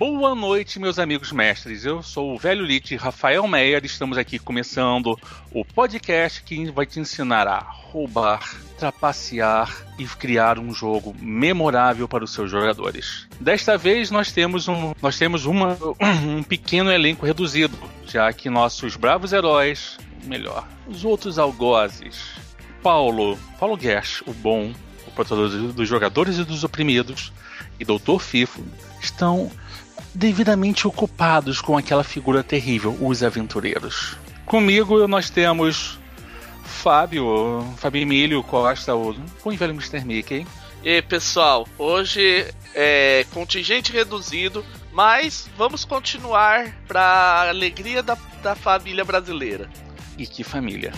Boa noite, meus amigos mestres. Eu sou o velho Lit Rafael Meyer. Estamos aqui começando o podcast que vai te ensinar a roubar, trapacear e criar um jogo memorável para os seus jogadores. Desta vez nós temos um, nós temos uma, um pequeno elenco reduzido, já que nossos bravos heróis, melhor, os outros algozes, Paulo, Paulo Gersh, o bom, o protetor dos jogadores e dos oprimidos, e Doutor Fifo estão devidamente ocupados com aquela figura terrível, os aventureiros. Comigo nós temos Fábio, Fábio Emílio Costa, o bom velho Mr. Mickey. E pessoal, hoje é contingente reduzido, mas vamos continuar para alegria da, da família brasileira. E que família!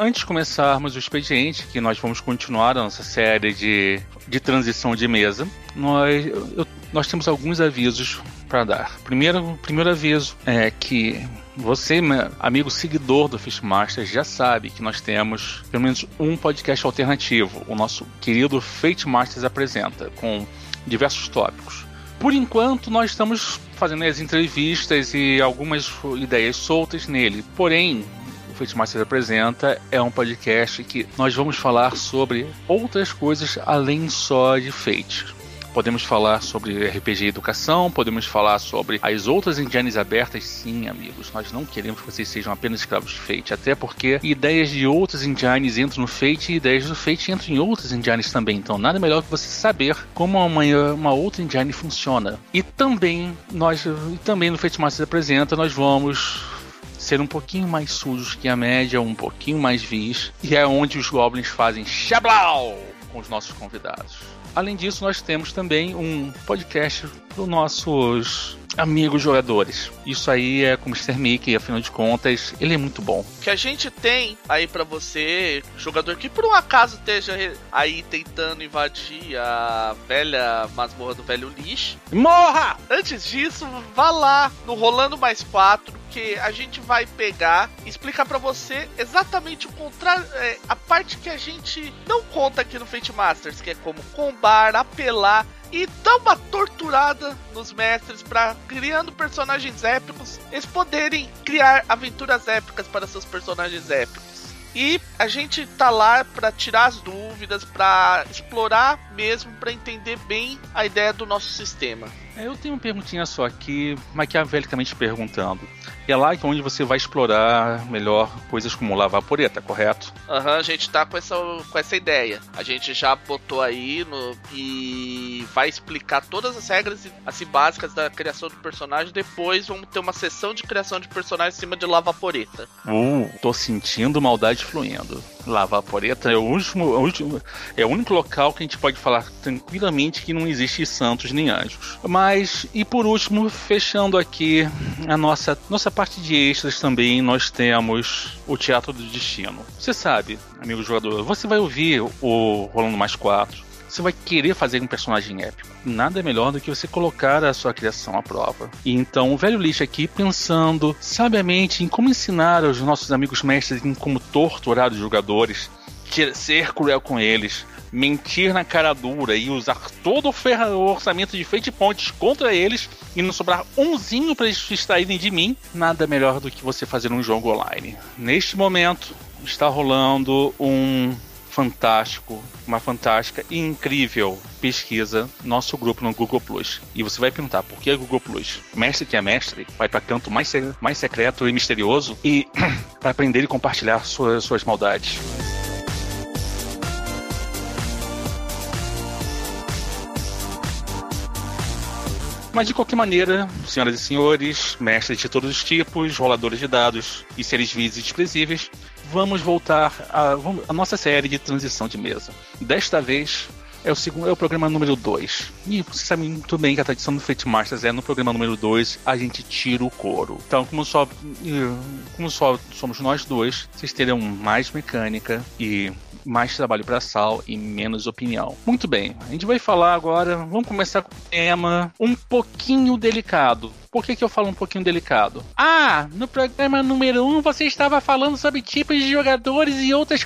Antes de começarmos o expediente, que nós vamos continuar a nossa série de, de transição de mesa, nós, eu, nós temos alguns avisos para dar. Primeiro, primeiro aviso é que você, amigo seguidor do Fishmaster, já sabe que nós temos pelo menos um podcast alternativo, o nosso querido Fate Masters apresenta, com diversos tópicos. Por enquanto, nós estamos fazendo as entrevistas e algumas ideias soltas nele. Porém, Fate Master apresenta é um podcast que nós vamos falar sobre outras coisas além só de Fate. Podemos falar sobre RPG e educação, podemos falar sobre as outras engines abertas, sim, amigos. Nós não queremos que vocês sejam apenas escravos de Fate, até porque ideias de outras engines entram no Fate e ideias do Fate entram em outras engines também. Então, nada melhor que você saber como uma, uma outra engine funciona. E também, nós, também no Fate Master apresenta, nós vamos ser um pouquinho mais sujos que a média, um pouquinho mais vis, e é onde os goblins fazem xablau com os nossos convidados. Além disso, nós temos também um podcast para os nossos amigos jogadores. Isso aí é com o Mr. Mickey, afinal de contas, ele é muito bom. Que a gente tem aí para você, jogador que por um acaso esteja aí tentando invadir a velha masmorra do velho lixo. Morra! Antes disso, vá lá no Rolando Mais 4 que a gente vai pegar e explicar para você exatamente o contrário, é, a parte que a gente não conta aqui no Fate Masters, que é como combar, apelar e dar uma torturada nos mestres para criando personagens épicos, eles poderem criar aventuras épicas para seus personagens épicos. E a gente tá lá para tirar as dúvidas, para explorar mesmo, para entender bem a ideia do nosso sistema. É, eu tenho uma perguntinha só aqui, maquiavelicamente perguntando. É lá onde você vai explorar melhor coisas como lavar poreta, correto? Aham, uhum, a gente tá com essa, com essa ideia. A gente já botou aí no, e vai explicar todas as regras assim, básicas da criação do personagem. Depois vamos ter uma sessão de criação de personagem em cima de lava poreta. Uh, tô sentindo maldade fluindo. Lava poreta é o último, o último, é o único local que a gente pode falar tranquilamente que não existe santos nem anjos. Mas e por último, fechando aqui a nossa, nossa parte de extras também, nós temos o Teatro do Destino. Você sabe, amigo jogador, você vai ouvir o Rolando Mais 4, você vai querer fazer um personagem épico. Nada melhor do que você colocar a sua criação à prova. E então o velho lixo aqui pensando sabiamente em como ensinar aos nossos amigos mestres em como torturar os jogadores, ser cruel com eles, mentir na cara dura e usar todo o orçamento de Fate Points contra eles e não sobrar umzinho para eles extraírem de mim, nada melhor do que você fazer um jogo online. Neste momento está rolando um fantástico, uma fantástica e incrível pesquisa nosso grupo no Google Plus. E você vai perguntar por que Google Plus? Mestre que é mestre vai para canto mais, mais secreto e misterioso e para aprender e compartilhar suas, suas maldades. Mas de qualquer maneira, senhoras e senhores, mestres de todos os tipos, roladores de dados e seres vivos e desprezíveis, vamos voltar à nossa série de transição de mesa. Desta vez é o segundo, é o programa número 2. E você sabe muito bem que a tradição do Fate Masters é no programa número 2 a gente tira o couro. Então, como só, como só somos nós dois, vocês terão mais mecânica e mais trabalho para Sal e menos opinião. Muito bem, a gente vai falar agora, vamos começar com um tema um pouquinho delicado. Por que, que eu falo um pouquinho delicado? Ah, no programa número 1 um, você estava falando sobre tipos de jogadores e outras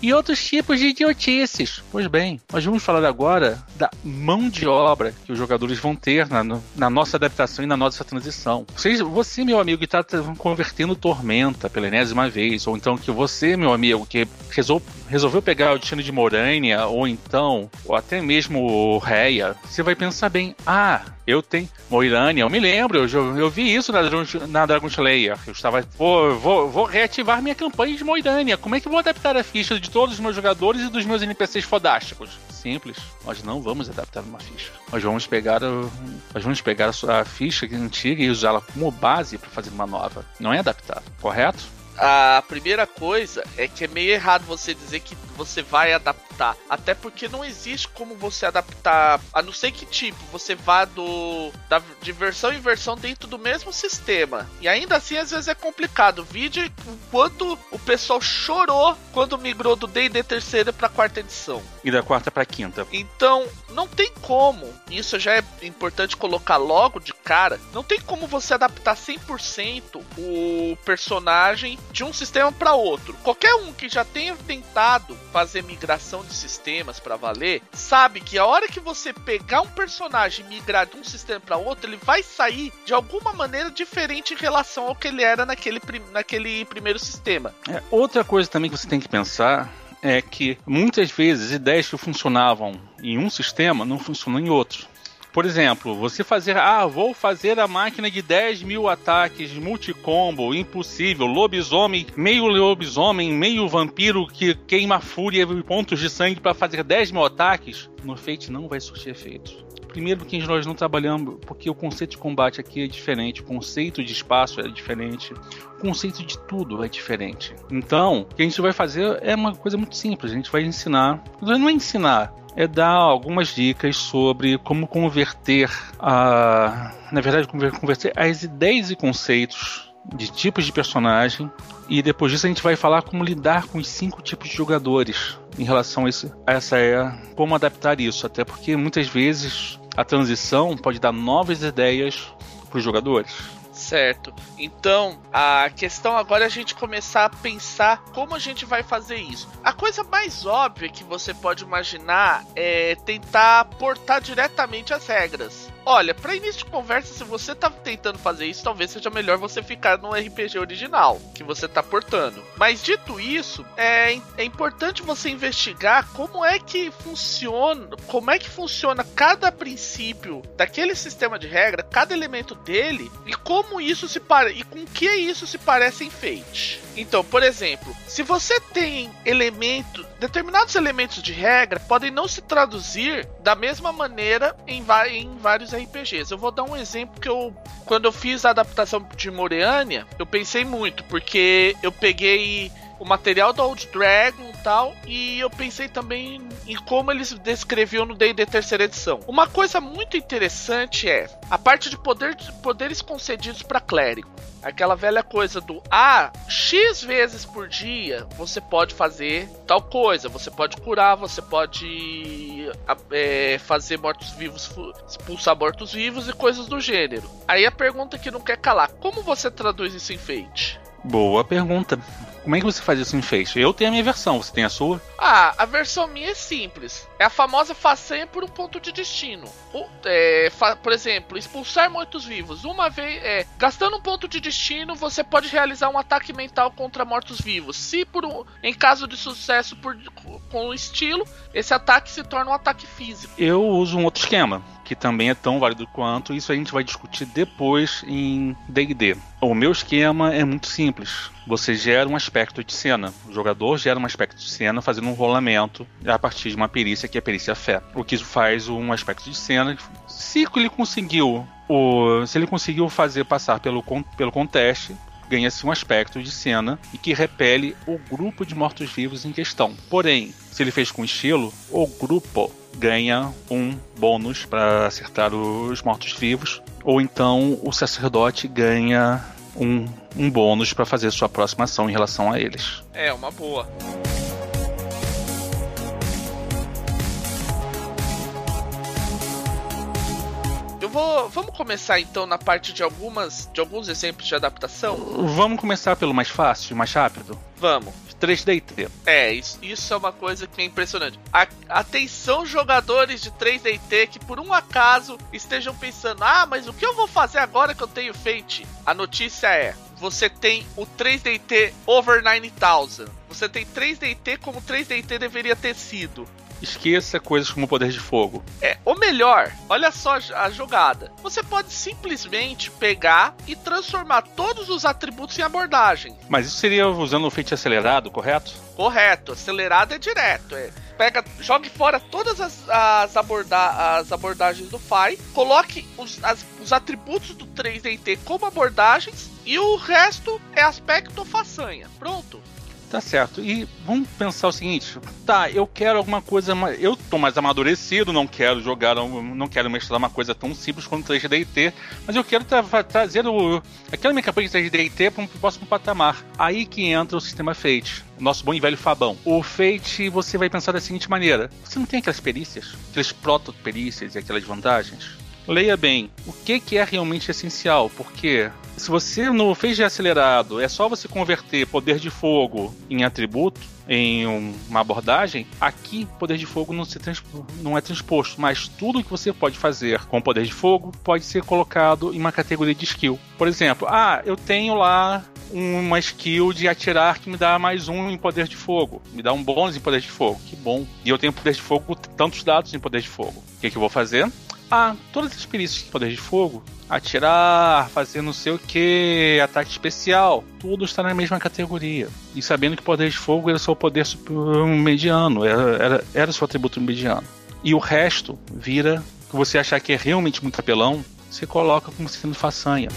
e outros tipos de idiotices. Pois bem, nós vamos falar agora da mão de obra que os jogadores vão ter na, na nossa adaptação e na nossa transição. Você, você meu amigo, que está convertendo Tormenta pela enésima vez, ou então que você, meu amigo, que resol, resolveu pegar o destino de Morânia, ou então, ou até mesmo Reia, você vai pensar bem, ah, eu tenho. Moirânia, eu me lembro, eu, eu vi isso na, na Dragon Slayer. Eu estava. Vou, vou, vou reativar minha campanha de Moirânia. Como é que eu vou adaptar a ficha de todos os meus jogadores e dos meus NPCs fodásticos? Simples. Nós não vamos adaptar uma ficha. Nós vamos pegar, nós vamos pegar a, sua, ficha antiga e usá-la como base para fazer uma nova. Não é adaptar, correto? A primeira coisa é que é meio errado você dizer que você vai adaptar. Até porque não existe como você adaptar, a não ser que tipo, você vá do da, de versão em versão dentro do mesmo sistema. E ainda assim às vezes é complicado. Vídeo quanto o pessoal chorou quando migrou do D&D terceira para quarta edição. E da quarta para quinta. Então, não tem como. Isso já é importante colocar logo de cara. Não tem como você adaptar 100% o personagem de um sistema para outro. Qualquer um que já tenha tentado fazer migração de sistemas para valer, sabe que a hora que você pegar um personagem e migrar de um sistema para outro, ele vai sair de alguma maneira diferente em relação ao que ele era naquele, naquele primeiro sistema. É, outra coisa também que você tem que pensar é que muitas vezes ideias que funcionavam em um sistema não funcionam em outro. Por exemplo, você fazer, ah, vou fazer a máquina de 10 mil ataques, multicombo, impossível, lobisomem, meio lobisomem, meio vampiro que queima fúria e pontos de sangue para fazer 10 mil ataques. No Fate não vai surtir efeito. Primeiro que nós não trabalhamos, porque o conceito de combate aqui é diferente, o conceito de espaço é diferente, o conceito de tudo é diferente. Então, o que a gente vai fazer é uma coisa muito simples, a gente vai ensinar, não é ensinar, é dar algumas dicas sobre como converter a. Na verdade, converter as ideias e conceitos de tipos de personagem. E depois disso a gente vai falar como lidar com os cinco tipos de jogadores em relação a, isso, a essa é como adaptar isso, até porque muitas vezes a transição pode dar novas ideias para os jogadores. Certo. Então, a questão agora é a gente começar a pensar como a gente vai fazer isso. A coisa mais óbvia que você pode imaginar é tentar portar diretamente as regras. Olha, para início de conversa, se você tá tentando fazer isso, talvez seja melhor você ficar no RPG original que você tá portando. Mas dito isso, é, é importante você investigar como é que funciona, como é que funciona cada princípio daquele sistema de regra, cada elemento dele e como isso se para e com que isso se parece em Fate. Então, por exemplo, se você tem elementos, determinados elementos de regra podem não se traduzir da mesma maneira em, em vários RPGs. Eu vou dar um exemplo que eu, quando eu fiz a adaptação de Moreania, eu pensei muito, porque eu peguei o material do Old Dragon e tal, e eu pensei também em como eles descreviam no D&D terceira edição. Uma coisa muito interessante é a parte de poder, poderes concedidos para clérigo. Aquela velha coisa do ah, X vezes por dia você pode fazer tal coisa, você pode curar, você pode é, fazer mortos-vivos, expulsar mortos-vivos e coisas do gênero. Aí a pergunta que não quer calar: como você traduz isso em Fate? Boa pergunta. Como é que você faz isso em Face? Eu tenho a minha versão, você tem a sua? Ah, a versão minha é simples. É a famosa façanha por um ponto de destino. O, é, por exemplo, expulsar mortos-vivos. Uma vez, é, gastando um ponto de destino, você pode realizar um ataque mental contra mortos-vivos. Se por um, em caso de sucesso por, com estilo, esse ataque se torna um ataque físico. Eu uso um outro esquema que também é tão válido quanto. Isso a gente vai discutir depois em D&D. O meu esquema é muito simples. Você gera um aspecto de cena. O jogador gera um aspecto de cena fazendo um rolamento a partir de uma perícia que é a perícia fé. O que faz um aspecto de cena. Se ele conseguiu, o, se ele conseguiu fazer passar pelo, pelo conteste, ganha-se um aspecto de cena e que repele o grupo de mortos-vivos em questão. Porém, se ele fez com estilo, o grupo ganha um bônus para acertar os mortos-vivos, ou então o sacerdote ganha um, um bônus para fazer sua próxima ação em relação a eles. É, uma boa. Eu vou. Vamos começar então na parte de algumas. de alguns exemplos de adaptação? Vamos começar pelo mais fácil, mais rápido? Vamos. 3DT. É, isso, isso é uma coisa que é impressionante. A, atenção, jogadores de 3DT que por um acaso estejam pensando: ah, mas o que eu vou fazer agora que eu tenho Fate? A notícia é: você tem o 3DT Over 9000. Você tem 3DT como 3DT deveria ter sido. Esqueça coisas como o poder de fogo. É, ou melhor, olha só a jogada. Você pode simplesmente pegar e transformar todos os atributos em abordagem. Mas isso seria usando o feitiço acelerado, correto? Correto, acelerado é direto. É. Pega, jogue fora todas as, as, aborda as abordagens do FAI, coloque os, as, os atributos do 3DT como abordagens e o resto é aspecto ou façanha. Pronto. Tá certo. E vamos pensar o seguinte: tá, eu quero alguma coisa. Eu tô mais amadurecido, não quero jogar, não quero mestrar uma coisa tão simples quanto 3DT, mas eu quero tra trazer o, aquela minha campanha de 3DT para um próximo patamar. Aí que entra o sistema Fate. Nosso bom e velho Fabão. O Fate, você vai pensar da seguinte maneira: você não tem aquelas perícias, aquelas proto-perícias e aquelas vantagens? Leia bem o que, que é realmente essencial, porque se você no fez acelerado é só você converter poder de fogo em atributo, em uma abordagem, aqui poder de fogo não, se não é transposto, mas tudo que você pode fazer com poder de fogo pode ser colocado em uma categoria de skill. Por exemplo, ah, eu tenho lá uma skill de atirar que me dá mais um em poder de fogo, me dá um bônus em poder de fogo, que bom. E eu tenho poder de fogo, tantos dados em poder de fogo. O que, que eu vou fazer? Ah, todas as perícias de poder de fogo, atirar, fazer não sei o que, ataque especial, tudo está na mesma categoria. E sabendo que poder de fogo era o poder mediano, era, era, era seu atributo mediano. E o resto vira, que você achar que é realmente muito apelão, você coloca como sendo façanha.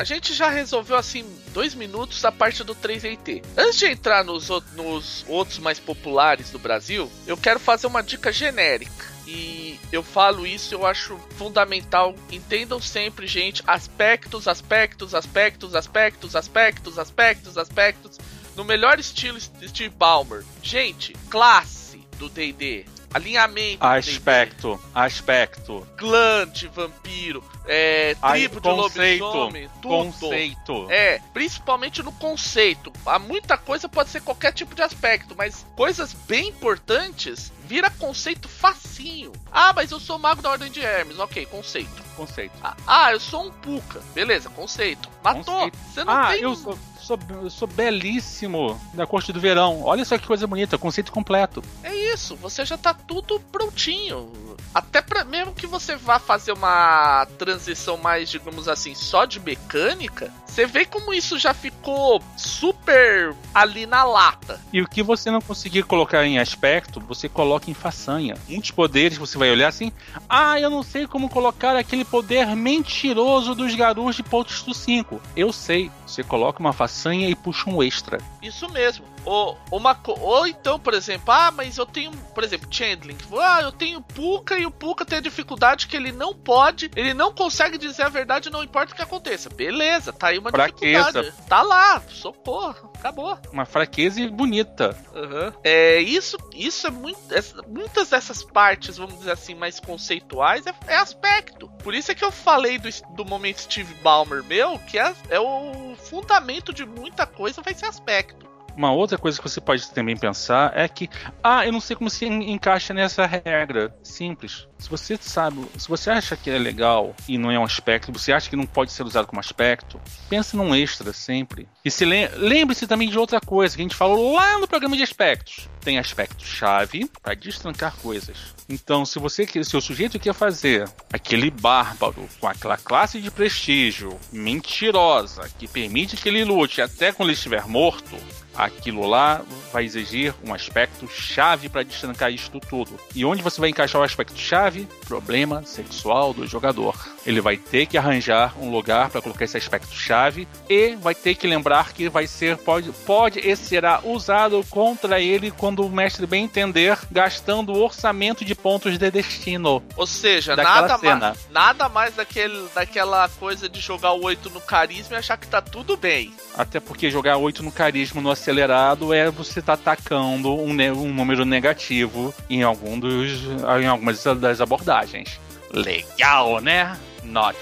a gente já resolveu assim dois minutos a parte do 3DT. Antes de entrar nos, nos outros mais populares do Brasil, eu quero fazer uma dica genérica. E eu falo isso, eu acho fundamental. Entendam sempre, gente, aspectos, aspectos, aspectos, aspectos, aspectos, aspectos, aspectos, no melhor estilo Steve Ballmer. Gente, classe do D&D, alinhamento, aspecto, aspecto, clã de vampiro, é, tribo de lobisomem, tudo. Conceito. É, principalmente no conceito. Há muita coisa pode ser qualquer tipo de aspecto, mas coisas bem importantes vira conceito facinho. Ah, mas eu sou mago da Ordem de Hermes. Ok, conceito. Conceito. Ah, ah eu sou um puca. Beleza, conceito. Matou. Conceito. Você não ah, tem... eu sou sou, eu sou belíssimo da corte do verão. Olha só que coisa bonita, conceito completo. É isso, você já tá tudo prontinho. Até para mesmo que você vá fazer uma transição mais, digamos assim, só de mecânica, você vê como isso já ficou super ali na lata. E o que você não conseguir colocar em aspecto, você coloca em façanha. Muitos poderes você vai olhar assim: "Ah, eu não sei como colocar aquele poder mentiroso dos garus de Posto 5". Eu sei, você coloca uma façanha façanha e puxa um extra. Isso mesmo. Ou, uma, ou então, por exemplo, ah, mas eu tenho, por exemplo, Chandling. Ah, eu tenho Puka e o Puka tem a dificuldade que ele não pode, ele não consegue dizer a verdade, não importa o que aconteça. Beleza, tá aí uma fraqueza. dificuldade. Tá lá, socorro, acabou. Uma fraqueza bonita. Uhum. É, isso, isso é muito. É, muitas dessas partes, vamos dizer assim, mais conceituais, é, é aspecto. Por isso é que eu falei do, do momento Steve Ballmer meu, que é, é o fundamento de muita coisa vai ser aspecto. Uma outra coisa que você pode também pensar é que, ah, eu não sei como se encaixa nessa regra. Simples. Se você sabe, se você acha que é legal e não é um aspecto, você acha que não pode ser usado como aspecto, pense num extra sempre. E se lembre-se também de outra coisa que a gente falou lá no programa de aspectos. Tem aspecto chave para destrancar coisas. Então, se você se o sujeito quer fazer aquele bárbaro com aquela classe de prestígio mentirosa que permite que ele lute até quando ele estiver morto, aquilo lá vai exigir um aspecto chave para destrancar isto tudo. E onde você vai encaixar o aspecto chave? Problema sexual do jogador. Ele vai ter que arranjar um lugar para colocar esse aspecto chave e vai ter que lembrar que vai ser pode pode e será usado contra ele quando o mestre bem entender, gastando o orçamento de pontos de destino. Ou seja, nada mais, nada mais daquele, daquela coisa de jogar o 8 no carisma e achar que tá tudo bem. Até porque jogar 8 no carisma no acelerado é você estar tá atacando um, um, número negativo em, algum dos, em algumas das abordagens. Legal, né? Note.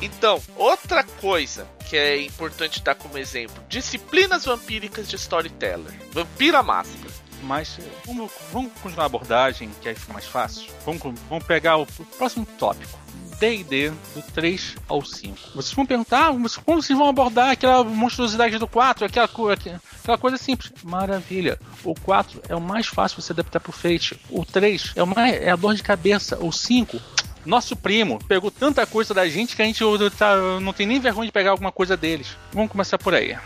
Então, outra coisa que é importante dar como exemplo: disciplinas vampíricas de storyteller. Vampira Máscara. Mas vamos, vamos continuar a abordagem, que aí fica mais fácil. Vamos, vamos pegar o próximo tópico. D&D do 3 ao 5. Vocês vão perguntar ah, como vocês vão abordar aquela monstruosidade do 4, aquela, aquela coisa simples. Maravilha. O 4 é o mais fácil você adaptar pro Fate. O 3 é, é a dor de cabeça. O 5 nosso primo pegou tanta coisa da gente que a gente tá, não tem nem vergonha de pegar alguma coisa deles. Vamos começar por aí.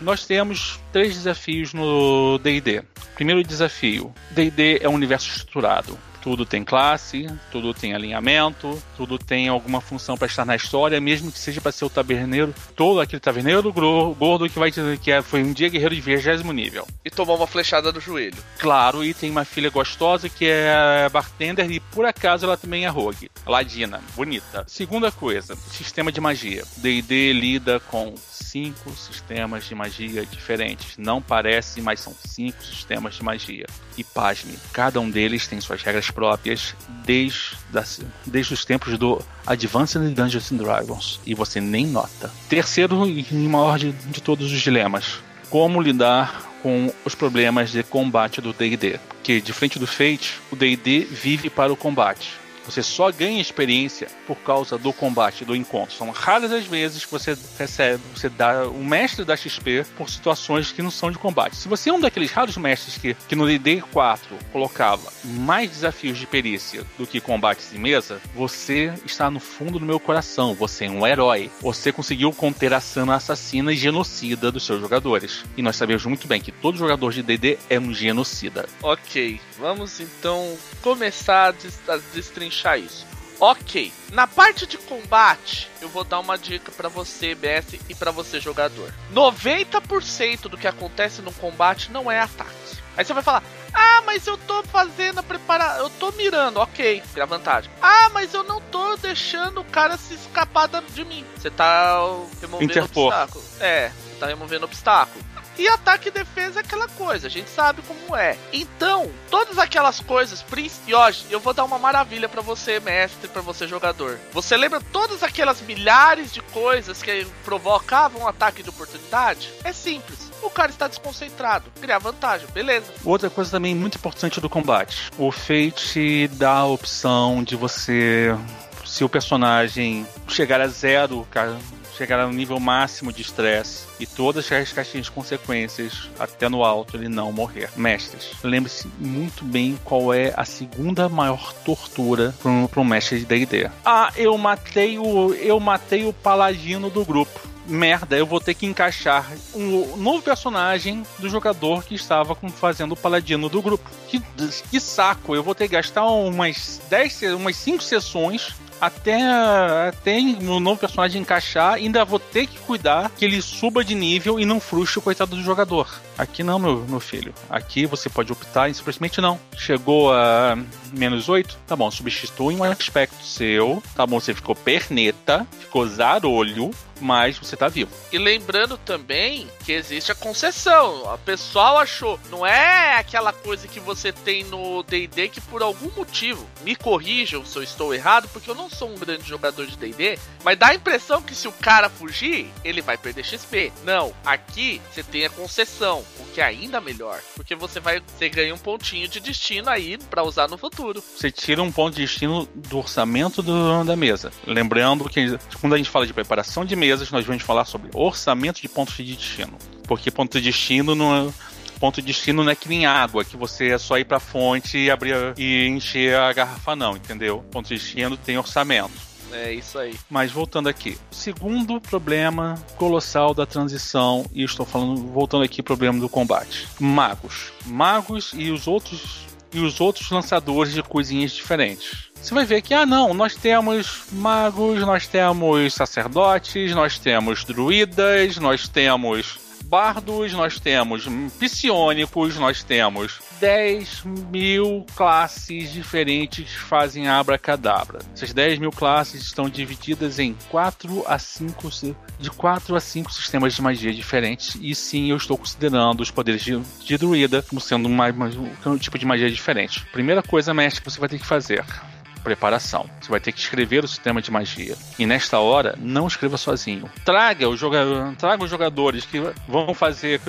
Nós temos três desafios no DD. Primeiro desafio: DD é um universo estruturado. Tudo tem classe, tudo tem alinhamento, tudo tem alguma função para estar na história, mesmo que seja para ser o taberneiro, todo aquele taberneiro gordo que vai que é, foi um dia guerreiro de vigésimo nível. E tomou uma flechada no joelho. Claro, e tem uma filha gostosa que é bartender e por acaso ela também é rogue. Ladina, bonita. Segunda coisa, sistema de magia. D&D lida com cinco sistemas de magia diferentes. Não parece, mas são cinco sistemas de magia. E pasme, cada um deles tem suas regras próprias desde, desde os tempos do Advanced Dungeons and Dragons. E você nem nota. Terceiro e maior de, de todos os dilemas. Como lidar com os problemas de combate do D&D. Que, de frente do Fate, o D&D vive para o combate você só ganha experiência por causa do combate, do encontro. São raras as vezes que você recebe, você dá o mestre da XP por situações que não são de combate. Se você é um daqueles raros mestres que, que no DD 4 colocava mais desafios de perícia do que combates em mesa, você está no fundo do meu coração. Você é um herói. Você conseguiu conter a sana assassina e genocida dos seus jogadores. E nós sabemos muito bem que todo jogador de DD é um genocida. Ok, vamos então começar a destrinchar destrinchar isso. Ok, na parte de combate, eu vou dar uma dica para você, BS, e para você, jogador. 90% do que acontece no combate não é ataque. Aí você vai falar: Ah, mas eu tô fazendo a preparação, eu tô mirando, ok, a vantagem. Ah, mas eu não tô deixando o cara se escapar de mim. Você tá removendo Interpor. obstáculo. É, você tá removendo obstáculo. E ataque e defesa é aquela coisa, a gente sabe como é. Então, todas aquelas coisas, e hoje eu vou dar uma maravilha para você, mestre, para você jogador. Você lembra todas aquelas milhares de coisas que provocavam um ataque de oportunidade? É simples. O cara está desconcentrado, criar vantagem, beleza. Outra coisa também muito importante do combate: o Fate dá a opção de você se o personagem chegar a zero, cara, chegar ao nível máximo de estresse e todas as caixinhas de consequências até no alto ele não morrer. Mestres, lembre-se muito bem qual é a segunda maior tortura para um, um mestre de D&D. Ah, eu matei o eu matei o paladino do grupo merda, eu vou ter que encaixar um novo personagem do jogador que estava fazendo o paladino do grupo. Que, que saco, eu vou ter que gastar umas 10, umas 5 sessões até, até o novo personagem encaixar, ainda vou ter que cuidar que ele suba de nível e não frustre o coitado do jogador. Aqui não, meu, meu filho. Aqui você pode optar em simplesmente não. Chegou a menos 8, tá bom, substitui um aspecto seu, tá bom, você ficou perneta, ficou zarolho, mas você tá vivo. E lembrando também que existe a concessão. A pessoal achou, não é aquela coisa que você tem no D&D que por algum motivo, me corrijam se eu estou errado, porque eu não sou um grande jogador de D&D, mas dá a impressão que se o cara fugir, ele vai perder XP. Não, aqui você tem a concessão, o que é ainda melhor, porque você vai, você ganha um pontinho de destino aí para usar no futuro. Você tira um ponto de destino do orçamento do, da mesa. Lembrando que quando a gente fala de preparação de mesas, nós vamos falar sobre orçamento de pontos de destino. Porque ponto de destino não é, ponto de destino não é que nem água, que você é só ir pra fonte e abrir e encher a garrafa, não, entendeu? Ponto de destino tem orçamento. É isso aí. Mas voltando aqui, segundo problema colossal da transição, e estou falando, voltando aqui, problema do combate. Magos. Magos e os outros e os outros lançadores de coisinhas diferentes você vai ver que, ah, não, nós temos magos, nós temos sacerdotes, nós temos druidas, nós temos bardos, nós temos psionicos, nós temos 10 mil classes diferentes que fazem abracadabra. Essas 10 mil classes estão divididas em 4 a 5 de 4 a 5 sistemas de magia diferentes. E sim, eu estou considerando os poderes de, de druida como sendo uma, uma, um tipo de magia diferente. Primeira coisa, mestre, que você vai ter que fazer preparação. Você vai ter que escrever o sistema de magia. E nesta hora, não escreva sozinho. Traga os, joga traga os jogadores que vão fazer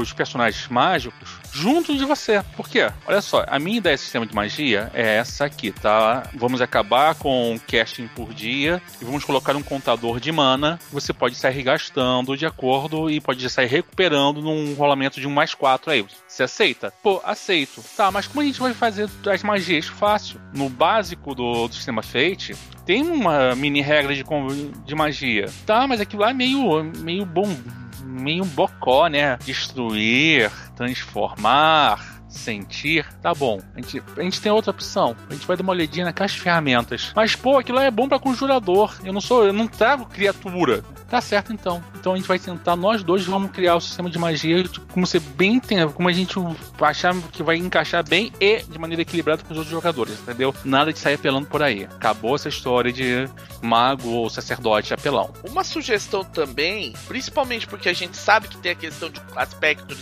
os personagens mágicos junto de você. Por quê? Olha só, a minha ideia de sistema de magia é essa aqui, tá? Vamos acabar com casting por dia e vamos colocar um contador de mana. Você pode sair gastando de acordo e pode sair recuperando num rolamento de um mais quatro aí. Você aceita? Pô, aceito. Tá, mas como a gente vai fazer as magias? Fácil. No básico do, do sistema Fate, tem uma mini regra de, de magia. Tá, mas aquilo lá é meio, meio bom meio bocó, né? Destruir, transformar, sentir, tá bom. A gente, a gente tem outra opção. A gente vai dar uma olhadinha na caixa de ferramentas. Mas, pô, aquilo é bom para conjurador. Eu não sou, eu não trago criatura. Tá certo então. Então a gente vai tentar, nós dois vamos criar o sistema de magia como ser bem como a gente achar que vai encaixar bem e de maneira equilibrada com os outros jogadores, entendeu? Nada de sair apelando por aí. Acabou essa história de mago ou sacerdote apelão. Uma sugestão também, principalmente porque a gente sabe que tem a questão de aspecto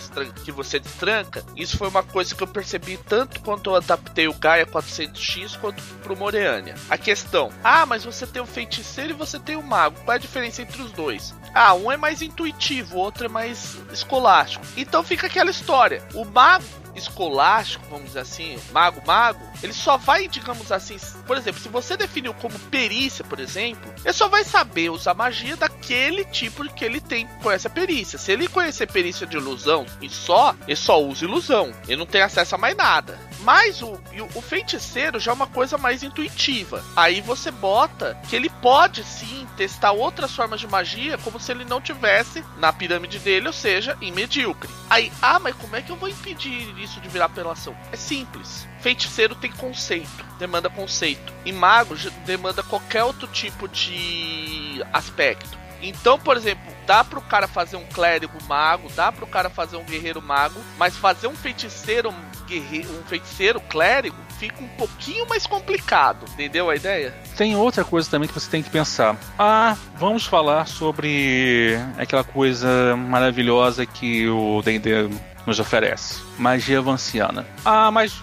que você destranca, isso foi uma coisa que eu percebi tanto quando eu adaptei o Gaia 400X quanto pro Moreania. A questão, ah, mas você tem o feiticeiro e você tem o mago, qual é a diferença entre os dois? Ah, um é mais intuitivo, o outro é mais escolástico. Então fica aquela história. O mago escolástico, vamos dizer assim, mago-mago, ele só vai, digamos assim, por exemplo, se você definiu como perícia, por exemplo, ele só vai saber usar magia daquele tipo que ele tem, conhece a perícia. Se ele conhecer perícia de ilusão e só, ele só usa ilusão. Ele não tem acesso a mais nada. Mas o, o feiticeiro já é uma coisa mais intuitiva. Aí você bota que ele pode sim testar outras formas de magia, como se ele não tivesse na pirâmide dele, ou seja, em medíocre. Aí, ah, mas como é que eu vou impedir isso de virar apelação? É simples. Feiticeiro tem conceito, demanda conceito. E mago demanda qualquer outro tipo de aspecto. Então, por exemplo, dá pro cara fazer um clérigo mago, dá pro cara fazer um guerreiro mago, mas fazer um feiticeiro guerreiro, um feiticeiro clérigo fica um pouquinho mais complicado, entendeu a ideia? Tem outra coisa também que você tem que pensar. Ah, vamos falar sobre aquela coisa maravilhosa que o D&D nos oferece, magia vanciana. Ah, mas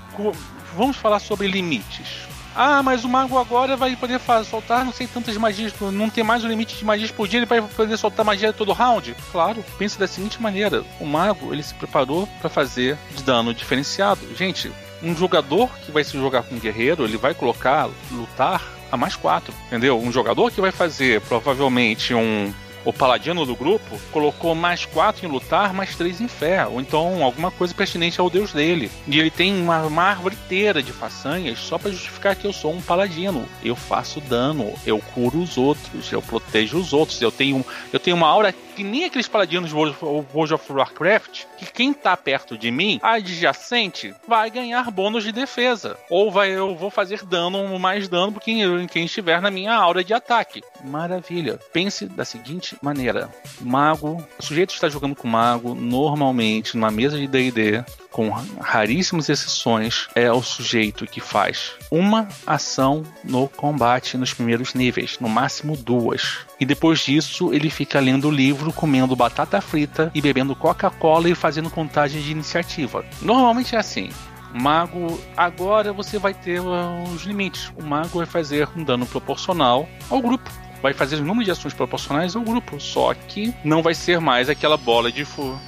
vamos falar sobre limites. Ah, mas o mago agora vai poder soltar não sei tantas magias, não tem mais o limite de magias por dia, ele vai poder soltar magia todo round? Claro, pense da seguinte maneira: o mago ele se preparou para fazer de dano diferenciado. Gente, um jogador que vai se jogar com um guerreiro, ele vai colocar lutar a mais quatro, entendeu? Um jogador que vai fazer provavelmente um o paladino do grupo colocou mais quatro em lutar, mais três em fé, ou então alguma coisa pertinente ao deus dele. E ele tem uma, uma árvore inteira de façanhas só para justificar que eu sou um paladino. Eu faço dano, eu curo os outros, eu protejo os outros, eu tenho, eu tenho uma aura que nem aqueles paladinos World of Warcraft, que quem tá perto de mim, adjacente, vai ganhar bônus de defesa. Ou vai, eu vou fazer dano, mais dano por quem, quem estiver na minha aura de ataque. Maravilha. Pense da seguinte maneira: mago, o sujeito está jogando com mago normalmente numa mesa de DD com raríssimas exceções, é o sujeito que faz uma ação no combate nos primeiros níveis, no máximo duas. E depois disso, ele fica lendo o livro, comendo batata frita e bebendo Coca-Cola e fazendo contagem de iniciativa. Normalmente é assim. Mago, agora você vai ter os limites. O mago vai fazer um dano proporcional ao grupo vai fazer o número de ações proporcionais ao grupo, só que não vai ser mais aquela bola de fogo.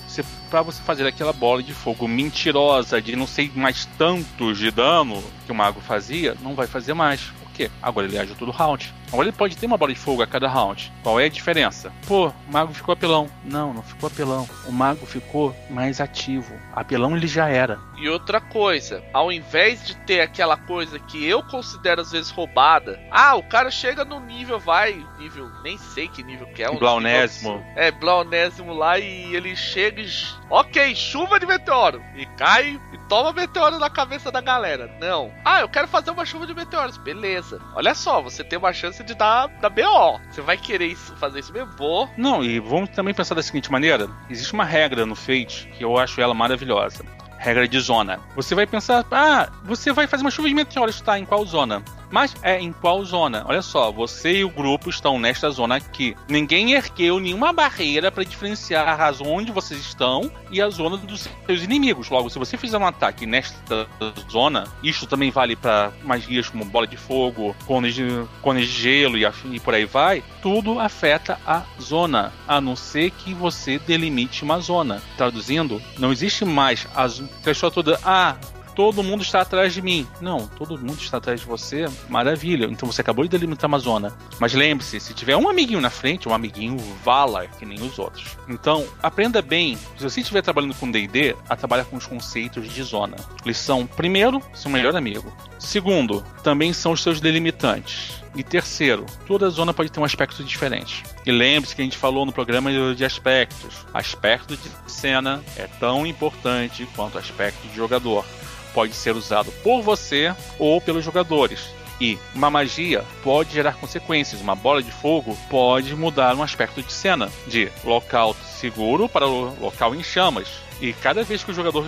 Para você fazer aquela bola de fogo mentirosa de não sei mais tantos de dano que o mago fazia, não vai fazer mais. Por quê? Agora ele age todo round. Agora ele pode ter uma bola de fogo a cada round. Qual é a diferença? Pô, o mago ficou apelão. Não, não ficou apelão. O mago ficou mais ativo. Apelão ele já era. E outra coisa, ao invés de ter aquela coisa que eu considero às vezes roubada, ah, o cara chega no nível, vai, nível, nem sei que nível que é. Um Blaunésimo. É, Blaunésimo lá e ele chega e. Ok, chuva de meteoro. E cai e toma meteoro na cabeça da galera. Não. Ah, eu quero fazer uma chuva de meteoros. Beleza. Olha só, você tem uma chance chance de dar, dar BO. Você vai querer isso, fazer isso mesmo? Não, e vamos também pensar da seguinte maneira: existe uma regra no Fate que eu acho ela maravilhosa. Regra de zona. Você vai pensar, ah, você vai fazer uma chuva de meteoros, tá? Em qual zona? Mas é em qual zona? Olha só, você e o grupo estão nesta zona aqui. Ninguém ergueu nenhuma barreira para diferenciar a zona onde vocês estão e a zona dos seus inimigos. Logo, se você fizer um ataque nesta zona, isto também vale para magias como bola de fogo, cones de, cones de gelo e, e por aí vai. Tudo afeta a zona, a não ser que você delimite uma zona. Traduzindo, não existe mais a pessoa toda. Ah, todo mundo está atrás de mim. Não, todo mundo está atrás de você, maravilha. Então você acabou de delimitar uma zona. Mas lembre-se, se tiver um amiguinho na frente, um amiguinho vala que nem os outros. Então, aprenda bem, se você estiver trabalhando com D&D, a trabalhar com os conceitos de zona. Lição, primeiro, seu melhor amigo. Segundo, também são os seus delimitantes. E terceiro, toda zona pode ter um aspecto diferente. E lembre-se que a gente falou no programa de aspectos. Aspecto de cena é tão importante quanto aspecto de jogador pode ser usado por você ou pelos jogadores. E uma magia pode gerar consequências. Uma bola de fogo pode mudar um aspecto de cena, de local seguro para local em chamas. E cada vez que o jogador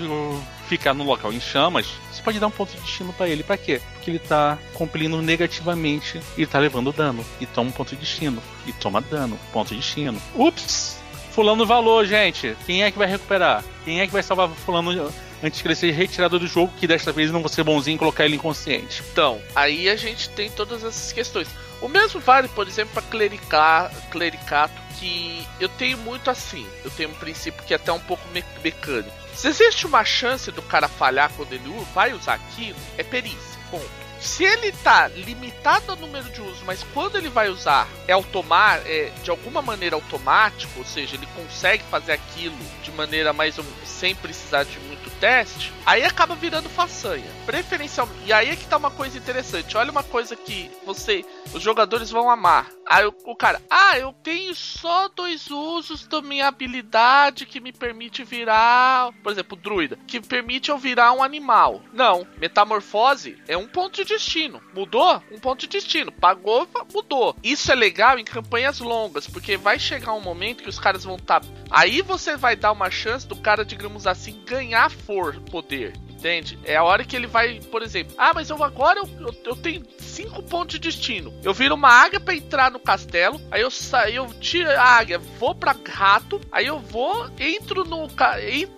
ficar no local em chamas, você pode dar um ponto de destino para ele. Para quê? Porque ele está compelindo negativamente e está levando dano. E toma um ponto de destino. E toma dano. Ponto de destino. Ups! Fulano valor, gente. Quem é que vai recuperar? Quem é que vai salvar Fulano antes que ele seja retirado do jogo, que desta vez não vou ser bonzinho e colocar ele inconsciente. Então, aí a gente tem todas essas questões. O mesmo vale, por exemplo, para clericato, que eu tenho muito assim. Eu tenho um princípio que é até um pouco me mecânico. Se existe uma chance do cara falhar quando ele vai usar aquilo, é perícia. Ponto. Se ele tá limitado ao número de uso, mas quando ele vai usar é automar, é de alguma maneira automático, ou seja, ele consegue fazer aquilo de maneira mais ou sem precisar de teste, aí acaba virando façanha. Preferencialmente. E aí é que tá uma coisa interessante. Olha uma coisa que você, os jogadores vão amar. Aí o, o cara, ah, eu tenho só dois usos da minha habilidade que me permite virar, por exemplo, druida, que permite eu virar um animal. Não, metamorfose é um ponto de destino. Mudou? Um ponto de destino. Pagou, mudou. Isso é legal em campanhas longas, porque vai chegar um momento que os caras vão estar. Tá... Aí você vai dar uma chance do cara, digamos assim, ganhar for poder. Entende? É a hora que ele vai, por exemplo, ah, mas eu agora eu, eu, eu tenho cinco pontos de destino. Eu viro uma águia para entrar no castelo, aí eu saio, eu tiro a águia, vou para rato, aí eu vou, entro no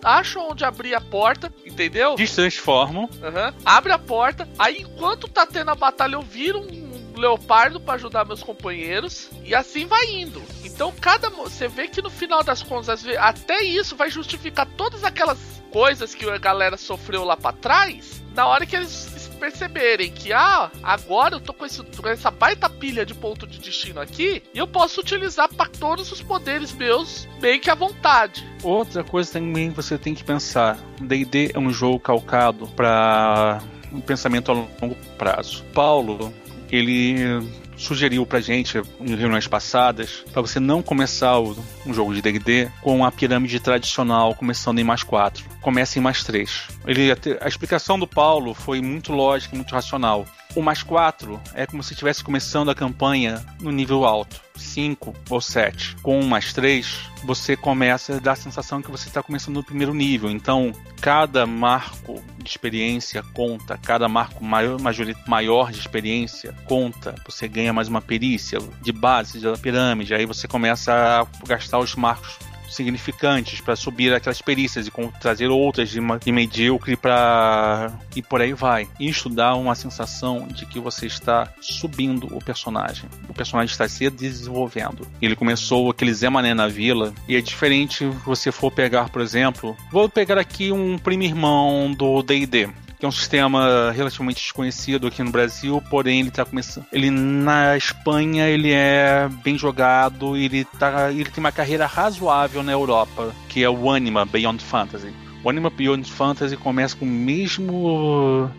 acho onde abrir a porta, entendeu? Destransformo. Uhum, abre a porta, aí enquanto tá tendo a batalha eu viro um leopardo para ajudar meus companheiros e assim vai indo. Então cada você vê que no final das contas até isso vai justificar todas aquelas coisas que a galera sofreu lá para trás, na hora que eles perceberem que, ah, agora eu tô com, esse, com essa baita pilha de ponto de destino aqui e eu posso utilizar para todos os poderes meus bem que à vontade. Outra coisa também que você tem que pensar: DD é um jogo calcado para um pensamento a longo prazo. Paulo, ele sugeriu pra gente em reuniões passadas para você não começar o, um jogo de D&D com a pirâmide tradicional começando em mais 4. Comece em mais 3. Ele, a explicação do Paulo foi muito lógica, muito racional. O mais 4 é como se estivesse começando a campanha no nível alto, 5 ou 7. Com o mais 3, você começa a dar a sensação que você está começando no primeiro nível. Então, cada marco de experiência conta, cada marco maior, maior de experiência conta. Você ganha mais uma perícia de base da pirâmide, aí você começa a gastar os marcos significantes para subir aquelas perícias e trazer outras de, de medíocre para e por aí vai. Isso dá uma sensação de que você está subindo o personagem. O personagem está se desenvolvendo. Ele começou aquele Zé Mané na vila e é diferente você for pegar, por exemplo, vou pegar aqui um primo irmão do D&D que é um sistema relativamente desconhecido aqui no Brasil, porém ele está começando. Ele na Espanha ele é bem jogado, ele tá, ele tem uma carreira razoável na Europa, que é o Anima Beyond Fantasy. O Anima Beyond Fantasy começa com o mesmo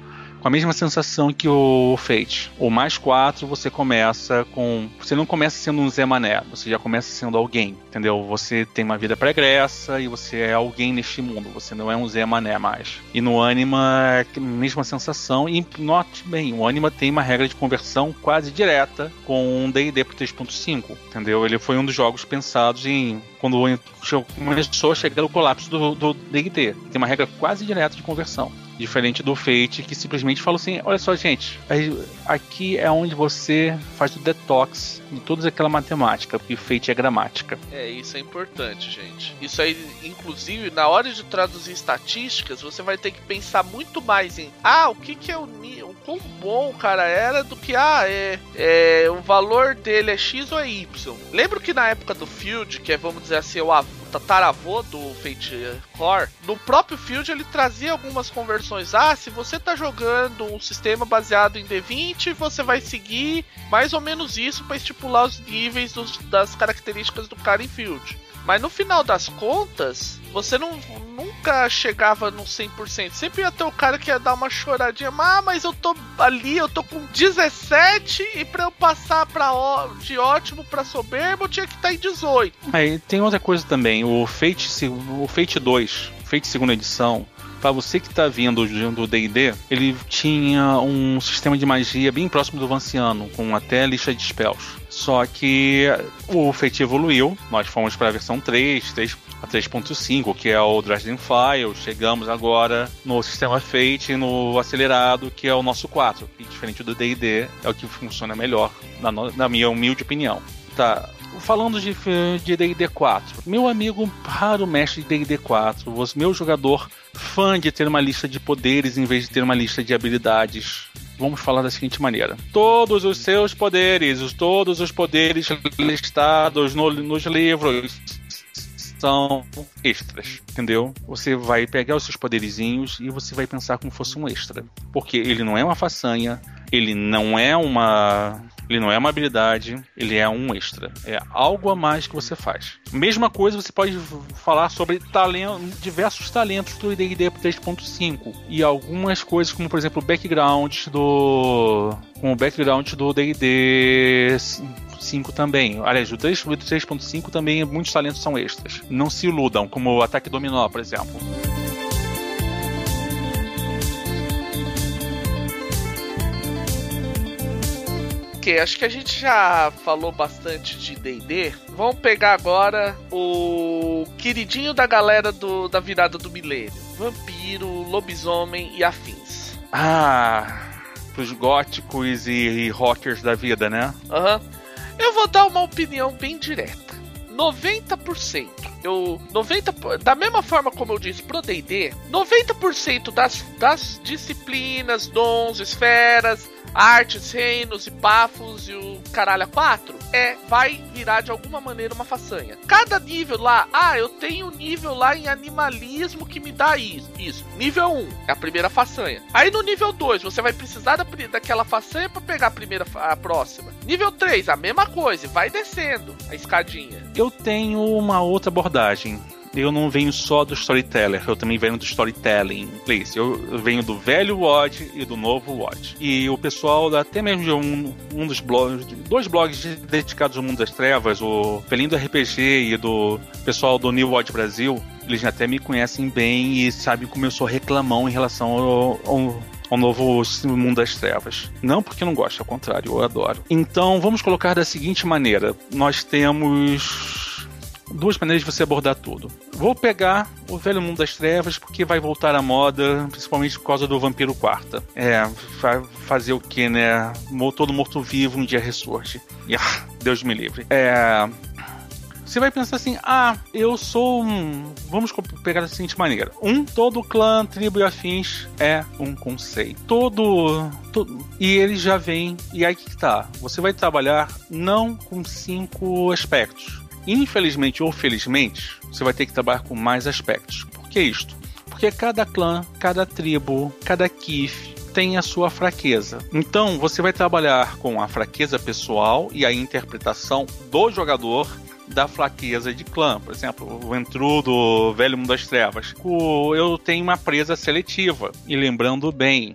com a mesma sensação que o Fate. O mais 4 você começa com. Você não começa sendo um Zé Mané, você já começa sendo alguém, entendeu? Você tem uma vida pregressa e você é alguém neste mundo, você não é um Zé Mané mais. E no Anima é a mesma sensação. E note bem, o Anima tem uma regra de conversão quase direta com um DD pro 3.5, entendeu? Ele foi um dos jogos pensados em quando começou a chegar o colapso do D&D. Tem uma regra quase direta de conversão. Diferente do Fate, que simplesmente fala assim: olha só, gente, aqui é onde você faz o detox de toda aquela matemática, porque Fate é gramática. É, isso é importante, gente. Isso aí, inclusive, na hora de traduzir estatísticas, você vai ter que pensar muito mais em: ah, o que, que é o, o quão bom o cara era do que, ah, é, é, o valor dele é X ou é Y. Lembro que na época do Field, que é, vamos dizer assim, o avô tataravô do Fate Core, no próprio Field ele trazia algumas conversões. Ah, se você tá jogando um sistema baseado em D20, você vai seguir mais ou menos isso para estipular os níveis dos, das características do cara em Field. Mas no final das contas, você não, nunca chegava no 100%. Sempre ia ter o cara que ia dar uma choradinha. Ah, mas eu tô ali, eu tô com 17 e pra eu passar pra, de ótimo pra soberbo, eu tinha que estar tá em 18. Aí tem outra coisa também. O Fate, o Fate 2, Fate segunda edição, para você que está vindo do D&D, ele tinha um sistema de magia bem próximo do Vanciano, com até lista de spells. Só que o Fate evoluiu, nós fomos para a versão 3, 3 a 3.5, que é o Dresden File. Chegamos agora no sistema Fate, no acelerado, que é o nosso 4. E diferente do D&D, é o que funciona melhor, na, na minha humilde opinião. Tá, falando de D&D 4, meu amigo raro mestre de D&D 4, meu jogador fã de ter uma lista de poderes em vez de ter uma lista de habilidades. Vamos falar da seguinte maneira: todos os seus poderes, todos os poderes listados no, nos livros são extras, entendeu? Você vai pegar os seus poderizinhos e você vai pensar como fosse um extra, porque ele não é uma façanha, ele não é uma ele não é uma habilidade, ele é um extra. É algo a mais que você faz. Mesma coisa você pode falar sobre talento, diversos talentos do D&D 3.5 e algumas coisas como por exemplo o background do com o background do D&D 5 também. Aliás, o 3.5 também muitos talentos são extras. Não se iludam, como o ataque dominó, por exemplo. Ok, acho que a gente já falou bastante de D&D. Vamos pegar agora o queridinho da galera do, da virada do milênio. Vampiro, lobisomem e afins. Ah, pros góticos e, e rockers da vida, né? Aham. Uhum. Eu vou dar uma opinião bem direta. 90%. Eu 90 da mesma forma como eu disse pro D&D, 90% das das disciplinas, dons, esferas, artes, reinos e bafos e o caralho a quatro, é, vai virar de alguma maneira uma façanha. Cada nível lá, ah, eu tenho nível lá em animalismo que me dá isso. Isso. Nível 1 é a primeira façanha. Aí no nível 2, você vai precisar da, daquela façanha para pegar a primeira a próxima. Nível 3, a mesma coisa, vai descendo a escadinha. Eu tenho uma outra abordagem eu não venho só do storyteller, eu também venho do storytelling. Please, eu venho do velho WOD e do novo WOD. E o pessoal, até mesmo de um, um dos blogs, dois blogs dedicados ao mundo das trevas, o Felindo RPG e do pessoal do New WOD Brasil, eles até me conhecem bem e sabem como eu sou reclamão em relação ao, ao ao novo mundo das trevas. Não porque não gosto, ao contrário, eu adoro. Então vamos colocar da seguinte maneira: nós temos duas maneiras de você abordar tudo. Vou pegar o velho mundo das trevas porque vai voltar à moda, principalmente por causa do Vampiro Quarta. É, fazer o que, né? Todo morto-vivo um dia ressurge. Ah, Deus me livre. É. Você vai pensar assim: ah, eu sou um. Vamos pegar da seguinte maneira: um, todo clã, tribo e afins é um conceito. Todo. todo e ele já vem. E aí que tá? Você vai trabalhar não com cinco aspectos Infelizmente ou felizmente, você vai ter que trabalhar com mais aspectos. Por que isto? Porque cada clã, cada tribo, cada kif tem a sua fraqueza. Então, você vai trabalhar com a fraqueza pessoal e a interpretação do jogador da fraqueza de clã. Por exemplo, o Entru do Velho Mundo das Trevas. Eu tenho uma presa seletiva. E lembrando bem,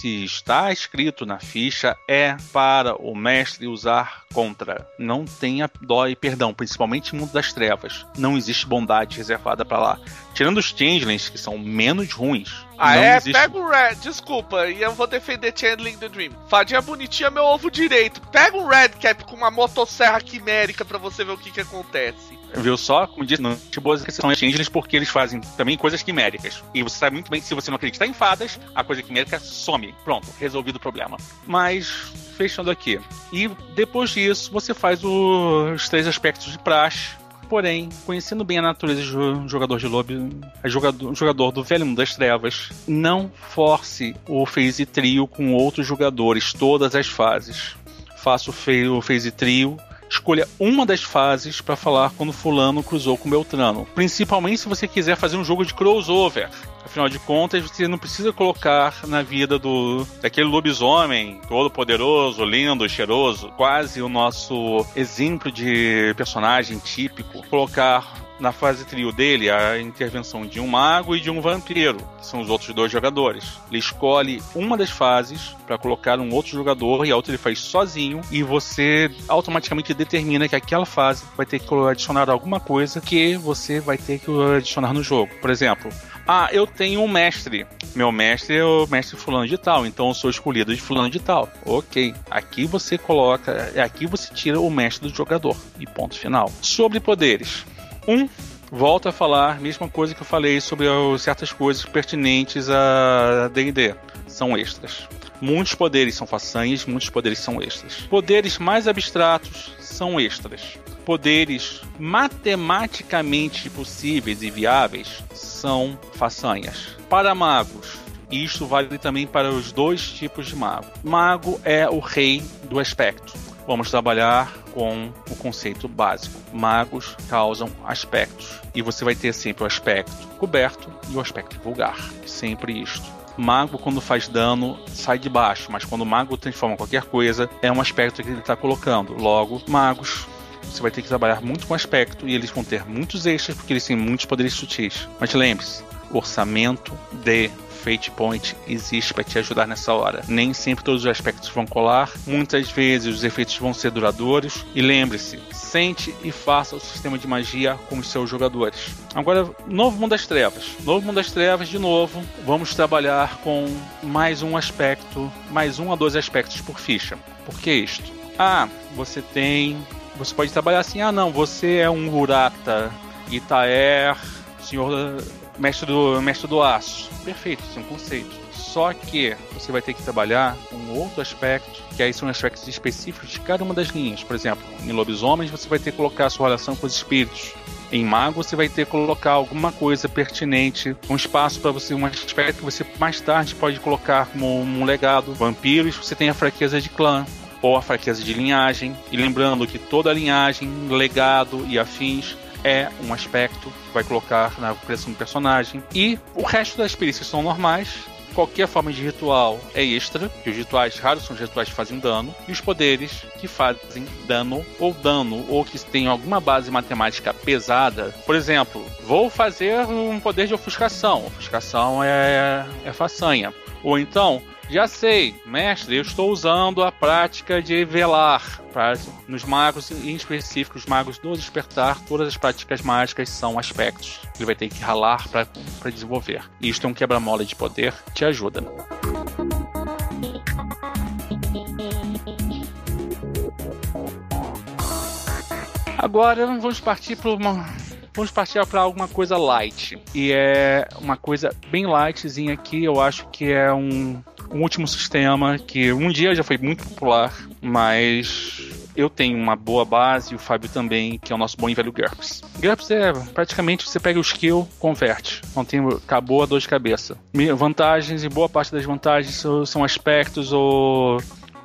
se está escrito na ficha, é para o mestre usar contra. Não tenha dó e perdão, principalmente no mundo das trevas. Não existe bondade reservada para lá. Tirando os Changelings, que são menos ruins. Ah, é? Existe... Pega o Red. Desculpa, e eu vou defender Changeling the Dream. Fadinha bonitinha, meu ovo direito. Pega um Red Cap com uma motosserra quimérica para você ver o que, que acontece. Viu só? Como disse, não te boas que são changelings porque eles fazem também coisas quiméricas. E você sabe muito bem que se você não acreditar em fadas, a coisa quimérica some. Pronto, resolvido o problema. Mas, fechando aqui. E depois disso, você faz os três aspectos de praxe. Porém, conhecendo bem a natureza do jogador de lobby, a jogador, jogador do Velho Mundo das Trevas, não force o phase trio com outros jogadores todas as fases. Faça o phase trio escolha uma das fases para falar quando fulano cruzou com Beltrano. Principalmente se você quiser fazer um jogo de crossover. Afinal de contas, você não precisa colocar na vida do daquele lobisomem todo poderoso, lindo, cheiroso, quase o nosso exemplo de personagem típico, colocar na fase trio dele a intervenção de um mago e de um vampiro, que são os outros dois jogadores. Ele escolhe uma das fases para colocar um outro jogador e a outra ele faz sozinho e você automaticamente determina que aquela fase vai ter que adicionar alguma coisa que você vai ter que adicionar no jogo. Por exemplo, ah, eu tenho um mestre. Meu mestre é o mestre fulano de tal, então eu sou escolhido de fulano de tal. Ok, aqui você coloca, aqui você tira o mestre do jogador e ponto final. Sobre poderes. Um, volta a falar, mesma coisa que eu falei sobre certas coisas pertinentes a D&D. São extras. Muitos poderes são façanhas, muitos poderes são extras. Poderes mais abstratos são extras. Poderes matematicamente possíveis e viáveis são façanhas. Para magos, isto vale também para os dois tipos de mago. Mago é o rei do aspecto vamos trabalhar com o conceito básico. Magos causam aspectos. E você vai ter sempre o aspecto coberto e o aspecto vulgar. Sempre isto. Mago, quando faz dano, sai de baixo, mas quando o mago transforma qualquer coisa, é um aspecto que ele está colocando. Logo, magos você vai ter que trabalhar muito com aspecto e eles vão ter muitos extras porque eles têm muitos poderes sutis. Mas lembre-se, orçamento de Fate Point existe para te ajudar nessa hora. Nem sempre todos os aspectos vão colar, muitas vezes os efeitos vão ser duradouros. E lembre-se, sente e faça o sistema de magia com os seus jogadores. Agora, Novo Mundo das Trevas. Novo Mundo das Trevas, de novo, vamos trabalhar com mais um aspecto, mais um a dois aspectos por ficha. Por que isto? Ah, você tem. Você pode trabalhar assim, ah não, você é um Urata, Itaer, senhor mestre do, mestre do aço. Perfeito, isso é um conceito. Só que você vai ter que trabalhar um outro aspecto, que aí são aspectos específicos de cada uma das linhas. Por exemplo, em lobisomens você vai ter que colocar a sua relação com os espíritos. Em mago você vai ter que colocar alguma coisa pertinente, um espaço para você, um aspecto que você mais tarde pode colocar como um legado. Vampiros você tem a fraqueza de clã ou a fraqueza de linhagem. E lembrando que toda linhagem, legado e afins é um aspecto que vai colocar na criação do personagem. E o resto das perícias são normais. Qualquer forma de ritual é extra, que os rituais raros são os rituais que fazem dano, e os poderes que fazem dano ou dano, ou que têm alguma base matemática pesada. Por exemplo, vou fazer um poder de ofuscação. Ofuscação é, é façanha. Ou então, já sei, mestre, eu estou usando a prática de velar. Pra, nos magos, em específico, os magos do despertar, todas as práticas mágicas são aspectos. Ele vai ter que ralar para desenvolver. E isto é um quebra-mola de poder, te ajuda. Agora vamos partir para uma vamos partir para alguma coisa light. E é uma coisa bem lightzinha aqui, eu acho que é um um último sistema que um dia já foi muito popular, mas eu tenho uma boa base, e o Fábio também, que é o nosso bom e velho GURPS. GURPS é praticamente você pega o skill, converte. Não tem, acabou a dor de cabeça. Vantagens e boa parte das vantagens são, aspectos ou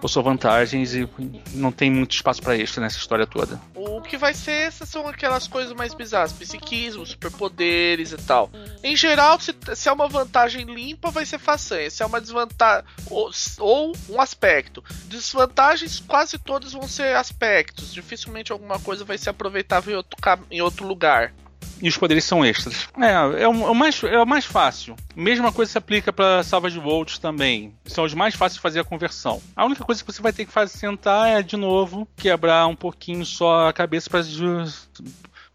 só vantagens e não tem muito espaço para extra nessa história toda. O que vai ser essas são aquelas coisas mais bizarras, psiquismo, superpoderes e tal. Em geral, se, se é uma vantagem limpa, vai ser façanha. Se é uma desvantagem ou, ou um aspecto. Desvantagens, quase todas vão ser aspectos. Dificilmente alguma coisa vai ser aproveitável em outro, em outro lugar. E os poderes são extras. É, é o, é o mais, é o mais fácil. Mesma coisa se aplica para Savage Volts também. São os mais fáceis de fazer a conversão. A única coisa que você vai ter que fazer sentar é, de novo, quebrar um pouquinho só a cabeça para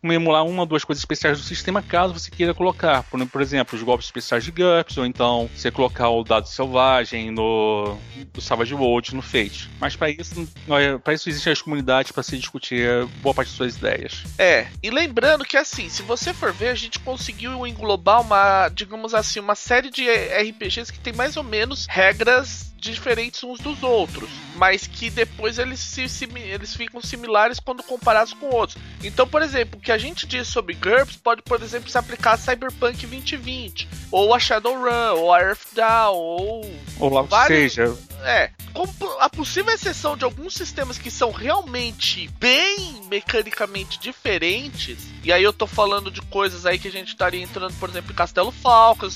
emular uma ou duas coisas especiais do sistema, caso você queira colocar. Por, por exemplo, os golpes especiais de GURPS, ou então você colocar o dado selvagem no do Savage World no Fate. Mas para isso, para isso existem as comunidades para se discutir boa parte de suas ideias. É, e lembrando que assim, se você for ver, a gente conseguiu englobar uma, digamos assim, uma série de RPGs que tem mais ou menos regras diferentes uns dos outros, mas que depois eles, se, eles ficam similares quando comparados com outros. Então, por exemplo, o que a gente diz sobre GURPS pode, por exemplo, se aplicar a Cyberpunk 2020, ou a Shadowrun, ou a Earthdown, ou. Ou lá vários... seja. É, com a possível exceção de alguns sistemas que são realmente bem mecanicamente diferentes, e aí eu tô falando de coisas aí que a gente estaria entrando, por exemplo, em Castelo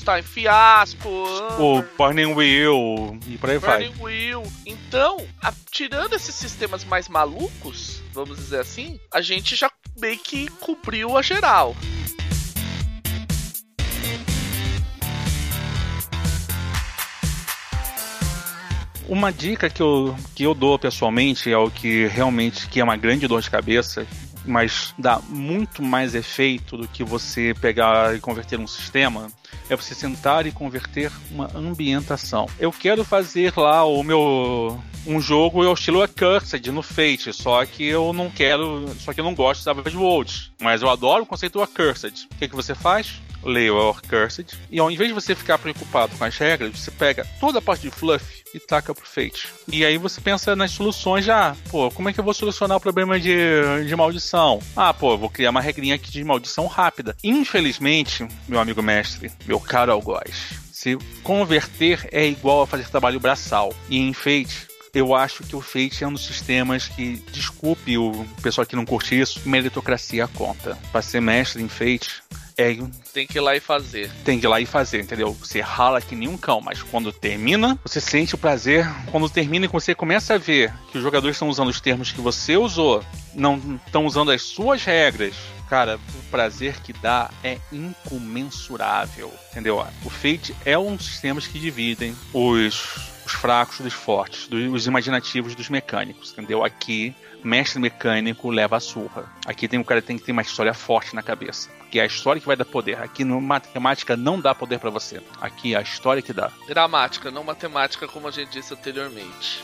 tá em Fiasco, o Burning Wheel e por aí vai. Burning Wheel. Então, a, tirando esses sistemas mais malucos, vamos dizer assim, a gente já meio que cobriu a geral. Uma dica que eu, que eu dou pessoalmente é o que realmente que é uma grande dor de cabeça, mas dá muito mais efeito do que você pegar e converter um sistema, é você sentar e converter uma ambientação. Eu quero fazer lá o meu um jogo ao estilo Accursed no Fate, só que eu não quero, só que eu não gosto de Savage Worlds, mas eu adoro o conceito do Accursed. O que, que você faz? Leia o Cursed. E ao invés de você ficar preocupado com as regras, você pega toda a parte de fluff e taca pro Fate. E aí você pensa nas soluções já. Pô, como é que eu vou solucionar o problema de, de maldição? Ah, pô, vou criar uma regrinha aqui de maldição rápida. Infelizmente, meu amigo mestre, meu caro algoz, se converter é igual a fazer trabalho braçal. E em Fate, eu acho que o Fate é um dos sistemas que, desculpe o pessoal que não curte isso, meritocracia conta. Para ser mestre em Fate, é, tem que ir lá e fazer. Tem que ir lá e fazer, entendeu? Você rala que nem um cão, mas quando termina, você sente o prazer. Quando termina e você começa a ver que os jogadores estão usando os termos que você usou, não estão usando as suas regras, cara, o prazer que dá é incomensurável, entendeu? O Fate é um dos sistemas que dividem os os fracos dos fortes, dos, os imaginativos dos mecânicos, entendeu? Aqui mestre mecânico leva a surra. Aqui tem o cara tem que ter uma história forte na cabeça. Porque é a história que vai dar poder. Aqui no matemática não dá poder para você. Aqui é a história que dá. Gramática, não matemática, como a gente disse anteriormente.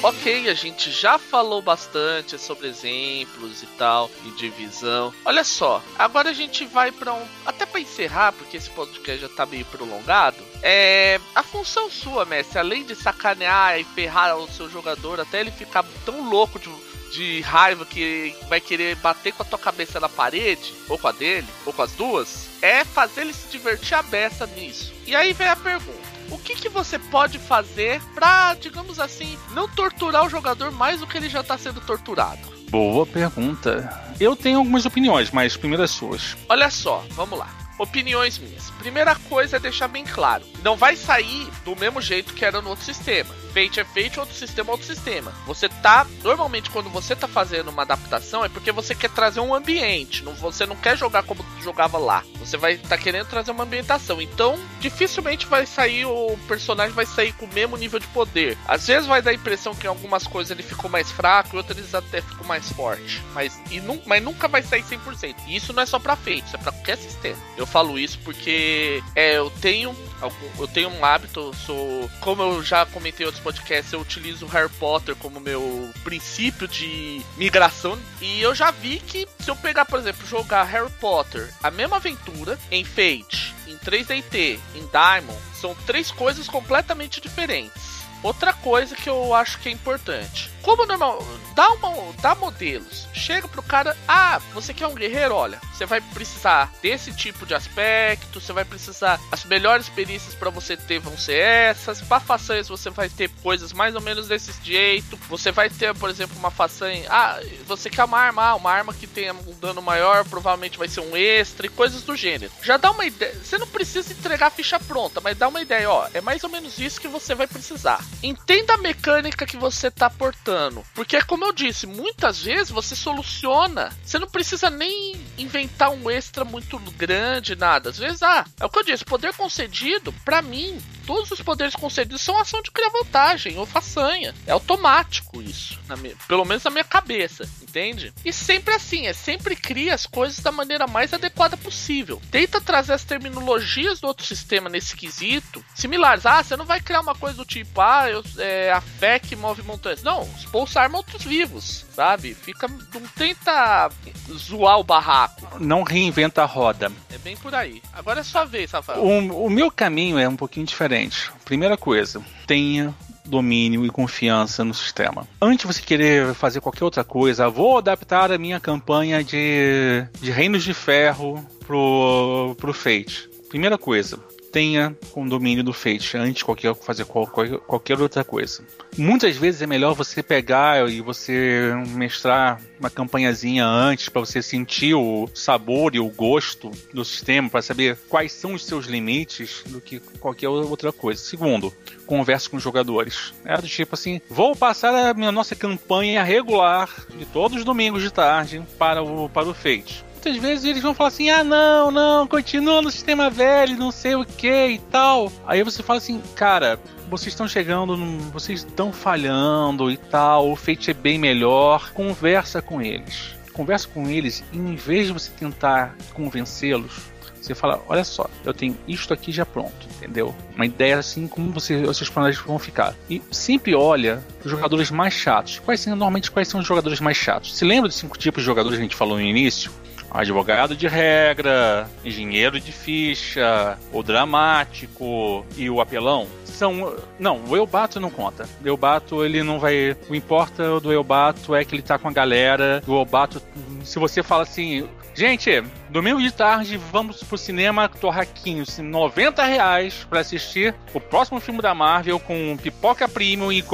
Ok, a gente já falou bastante sobre exemplos e tal, e divisão. Olha só, agora a gente vai para um. Até para encerrar, porque esse podcast já tá meio prolongado. É. A função sua, mestre, além de sacanear e ferrar o seu jogador até ele ficar tão louco de de raiva que vai querer bater com a tua cabeça na parede, ou com a dele, ou com as duas, é fazer ele se divertir a beça nisso. E aí vem a pergunta o que, que você pode fazer pra, digamos assim, não torturar o jogador mais do que ele já tá sendo torturado? Boa pergunta. Eu tenho algumas opiniões, mas primeiro as suas. Olha só, vamos lá. Opiniões minhas. Primeira coisa é deixar bem claro: não vai sair do mesmo jeito que era no outro sistema. Fate é Fate, outro sistema é outro sistema. Você tá. Normalmente, quando você tá fazendo uma adaptação, é porque você quer trazer um ambiente. Não, você não quer jogar como jogava lá. Você vai tá querendo trazer uma ambientação. Então, dificilmente vai sair. O personagem vai sair com o mesmo nível de poder. Às vezes vai dar a impressão que em algumas coisas ele ficou mais fraco, em outras até ficou mais forte. Mas, e, mas nunca vai sair 100%. E isso não é só pra Fate, isso é pra qualquer sistema. Eu falo isso porque é, eu tenho eu tenho um hábito, sou como eu já comentei em outros podcasts, eu utilizo Harry Potter como meu princípio de migração e eu já vi que se eu pegar, por exemplo, jogar Harry Potter, a mesma aventura em Fate, em 3DT, em Diamond, são três coisas completamente diferentes. Outra coisa que eu acho que é importante: como normal, dá, uma, dá modelos. Chega pro cara, ah, você quer um guerreiro? Olha, você vai precisar desse tipo de aspecto, você vai precisar. As melhores perícias para você ter vão ser essas. Pra façanhas você vai ter coisas mais ou menos desse jeito. Você vai ter, por exemplo, uma façanha. Ah, você quer uma arma, ah, uma arma que tenha um dano maior, provavelmente vai ser um extra e coisas do gênero. Já dá uma ideia. Você não precisa entregar a ficha pronta, mas dá uma ideia, ó. É mais ou menos isso que você vai precisar. Entenda a mecânica que você tá portando. Porque, como eu disse, muitas vezes você soluciona. Você não precisa nem inventar um extra muito grande, nada. Às vezes, ah, é o que eu disse, poder concedido, para mim, todos os poderes concedidos são ação de criar vantagem ou façanha. É automático isso. Minha, pelo menos na minha cabeça, entende? E sempre assim, é sempre cria as coisas da maneira mais adequada possível. Tenta trazer as terminologias do outro sistema nesse quesito similares. Ah, você não vai criar uma coisa do tipo, ah, eu, é a fé que move montanhas. Não, expulsar arma outros vivos, sabe? Fica. Não tenta zoar o barraco. Não reinventa a roda. É bem por aí. Agora é sua vez, Rafael. O, o meu caminho é um pouquinho diferente. Primeira coisa, tenha domínio e confiança no sistema. Antes de você querer fazer qualquer outra coisa, vou adaptar a minha campanha de, de Reinos de Ferro pro, pro Fate. Primeira coisa, tenha condomínio do Fate antes de qualquer, fazer qualquer, qualquer outra coisa. Muitas vezes é melhor você pegar e você mestrar uma campanhazinha antes para você sentir o sabor e o gosto do sistema, para saber quais são os seus limites do que qualquer outra coisa. Segundo, converse com os jogadores. É do tipo assim, vou passar a minha nossa campanha regular de todos os domingos de tarde para o para o Fate muitas vezes eles vão falar assim: ah, não, não, continua no sistema velho, não sei o que e tal. Aí você fala assim, cara, vocês estão chegando, vocês estão falhando e tal, o Fate é bem melhor. Conversa com eles. Conversa com eles e em vez de você tentar convencê-los, você fala, olha só, eu tenho isto aqui já pronto, entendeu? Uma ideia assim como você, os seus vão ficar. E sempre olha os jogadores mais chatos. Quais são, normalmente, quais são os jogadores mais chatos? Se lembra dos cinco tipos de jogadores que a gente falou no início? Advogado de regra, engenheiro de ficha, o dramático e o apelão são. Não, o Elbato não conta. O Elbato, ele não vai. O importa do Elbato é que ele tá com a galera. O Elbato, se você fala assim, Gente, domingo de tarde vamos pro cinema Torraquinho, 90 reais pra assistir o próximo filme da Marvel com pipoca premium e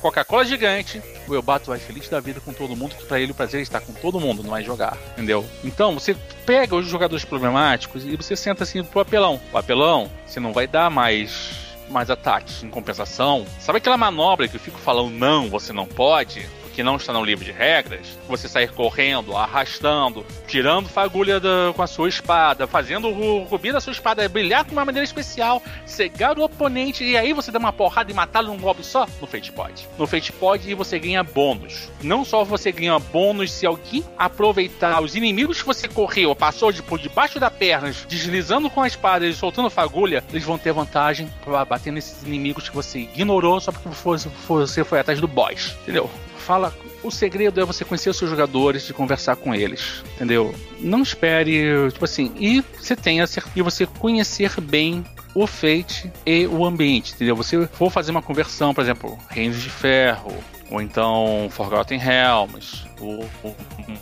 Coca-Cola gigante. O Elbato vai feliz da vida com todo mundo, que pra ele o prazer é estar com todo mundo, não é jogar, entendeu? Então, você pega os jogadores problemáticos e você senta assim pro apelão. O apelão, você não vai dar mais mais ataques em compensação. Sabe aquela manobra que eu fico falando, não, você não pode? Que não está no livro de regras, você sair correndo, arrastando, tirando fagulha com a sua espada, fazendo o rubi da sua espada brilhar com uma maneira especial, cegar o oponente e aí você dá uma porrada e matá-lo num golpe só, no Fate Pod. No Fate Pod você ganha bônus. Não só você ganha bônus se alguém aproveitar os inimigos que você correu ou passou de, por debaixo da perna, deslizando com a espada e soltando fagulha, eles vão ter vantagem para bater nesses inimigos que você ignorou só porque você foi atrás do boss, entendeu? Fala. O segredo é você conhecer os seus jogadores, de conversar com eles, entendeu? Não espere, tipo assim, e você tenha e você conhecer bem o Fate e o ambiente, entendeu? Você for fazer uma conversão, por exemplo, Reinos de Ferro, ou então Forgotten Realms, o, o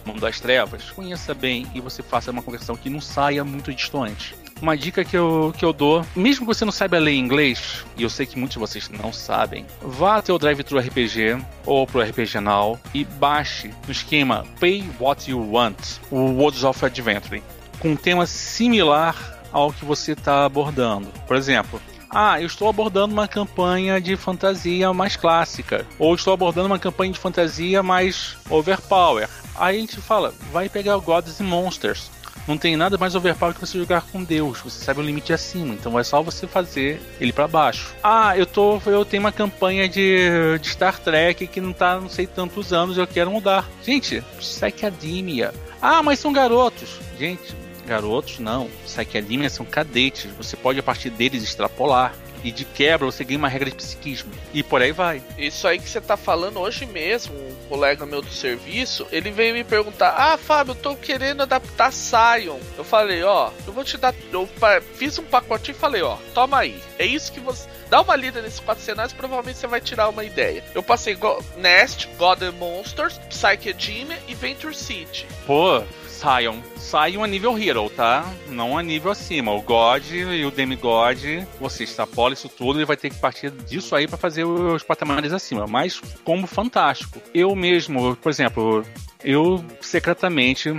Mundo das Trevas, conheça bem e você faça uma conversão que não saia muito distante uma dica que eu, que eu dou, mesmo que você não saiba ler inglês, e eu sei que muitos de vocês não sabem, vá até o Drive Thru RPG ou pro RPG Now e baixe no esquema Pay What You Want, o Worlds of Adventure, com um tema similar ao que você está abordando. Por exemplo, ah, eu estou abordando uma campanha de fantasia mais clássica, ou estou abordando uma campanha de fantasia mais overpower. Aí a gente fala, vai pegar Gods and Monsters não tem nada mais overpower que você jogar com Deus. Você sabe o limite acima, então é só você fazer ele para baixo. Ah, eu tô, eu tenho uma campanha de, de Star Trek que não tá não sei tantos anos, eu quero mudar. Gente, Psychademia. Ah, mas são garotos. Gente, garotos não. Psychademia são cadetes. Você pode a partir deles extrapolar e de quebra você ganha uma regra de psiquismo. E por aí vai. Isso aí que você tá falando hoje mesmo, colega meu do serviço, ele veio me perguntar: Ah, Fábio, eu tô querendo adaptar Sion. Eu falei: Ó, eu vou te dar. Eu fiz um pacotinho e falei: Ó, toma aí. É isso que você. Dá uma lida nesses quatro cenários, provavelmente você vai tirar uma ideia. Eu passei Go Nest, God and Monsters, Psyche Demon e Venture City. Pô, Sion. Sion a nível Hero, tá? Não a nível acima. O God e o Demigod, você extrapola isso tudo e vai ter que partir disso aí para fazer os patamares acima. Mas como fantástico. Eu mesmo, por exemplo, eu, secretamente,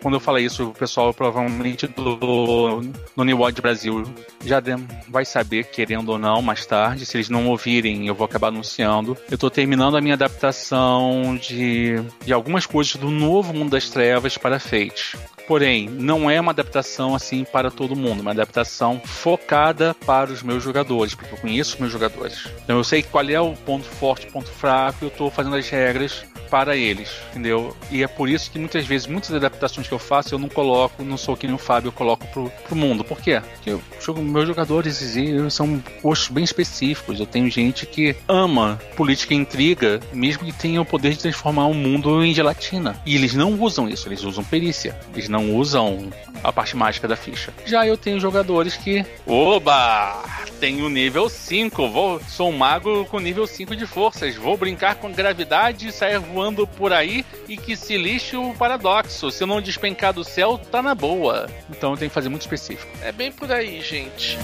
quando eu falei isso, o pessoal provavelmente do, do New World Brasil já vai saber, querendo ou não, mais tarde. Se eles não ouvirem, eu vou acabar anunciando. Eu tô terminando a minha adaptação de, de algumas coisas do novo Mundo das Trevas para Fate. Porém, não é uma adaptação assim para todo mundo, uma adaptação focada para os meus jogadores, porque eu conheço os meus jogadores. Então eu sei qual é o ponto forte, ponto fraco, eu estou fazendo as regras para eles, entendeu? E é por isso que muitas vezes, muitas adaptações que eu faço, eu não coloco, não sou que nem o Fábio, eu coloco pro, pro mundo. Por quê? Porque eu, meus jogadores são gostos bem específicos. Eu tenho gente que ama política e intriga, mesmo que tenha o poder de transformar o mundo em gelatina. E eles não usam isso, eles usam perícia. Eles não usam a parte mágica da ficha. Já eu tenho jogadores que. Oba! Tenho nível 5, vou, sou um mago com nível 5 de forças, vou brincar com gravidade e sair voando por aí e que se lixe o paradoxo. Se não despencar do céu, tá na boa. Então tenho que fazer muito específico. É bem por aí, gente.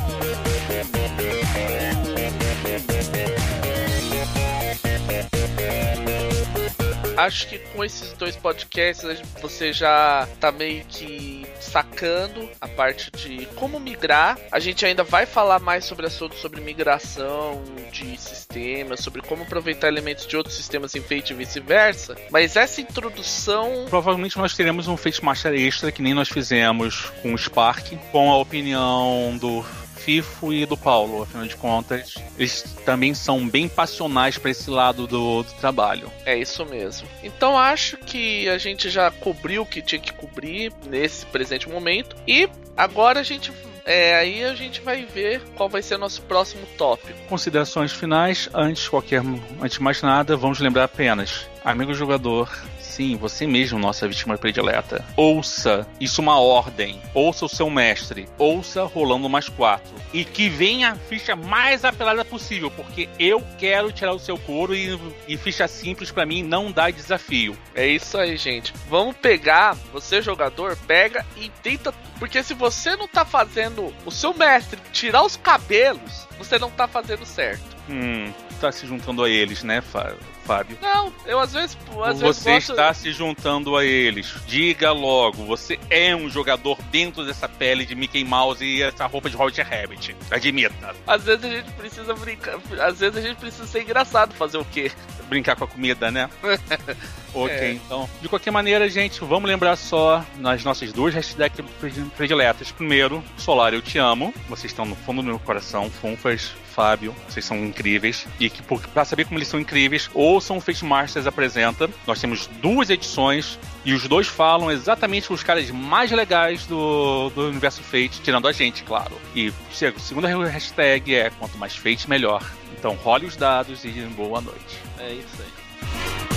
Acho que com esses dois podcasts você já tá meio que sacando a parte de como migrar. A gente ainda vai falar mais sobre assuntos sobre migração de sistemas, sobre como aproveitar elementos de outros sistemas em Fate e vice-versa. Mas essa introdução. Provavelmente nós teremos um Fate Master extra que nem nós fizemos com o Spark, com a opinião do Fifo e do Paulo, afinal de contas, eles também são bem passionais para esse lado do, do, trabalho. É isso mesmo. Então acho que a gente já cobriu o que tinha que cobrir nesse presente momento e agora a gente é, aí a gente vai ver qual vai ser o nosso próximo tópico. Considerações finais, antes qualquer antes de mais nada, vamos lembrar apenas, amigo jogador, Sim, você mesmo, nossa vítima predileta. Ouça isso uma ordem. Ouça o seu mestre. Ouça rolando mais quatro. E que venha a ficha mais apelada possível, porque eu quero tirar o seu couro e, e ficha simples para mim não dá desafio. É isso aí, gente. Vamos pegar, você jogador, pega e tenta. Porque se você não tá fazendo o seu mestre tirar os cabelos, você não tá fazendo certo. Hum, tá se juntando a eles, né, Fábio? Fábio? Não, eu às vezes. Às você vezes gosto... está se juntando a eles. Diga logo, você é um jogador dentro dessa pele de Mickey Mouse e essa roupa de Roger Rabbit. Admita. Às vezes a gente precisa brincar. Às vezes a gente precisa ser engraçado fazer o quê? Brincar com a comida, né? ok, é. então. De qualquer maneira, gente, vamos lembrar só nas nossas duas hashtags prediletas. Primeiro, Solar, eu te amo. Vocês estão no fundo do meu coração, Funfas, Fábio, vocês são incríveis. E que para saber como eles são incríveis, ouçam o Fate Masters apresenta. Nós temos duas edições e os dois falam exatamente os caras mais legais do, do universo Fate, tirando a gente, claro. E a segunda hashtag é quanto mais Fate, melhor. Então role os dados e boa noite. É isso aí.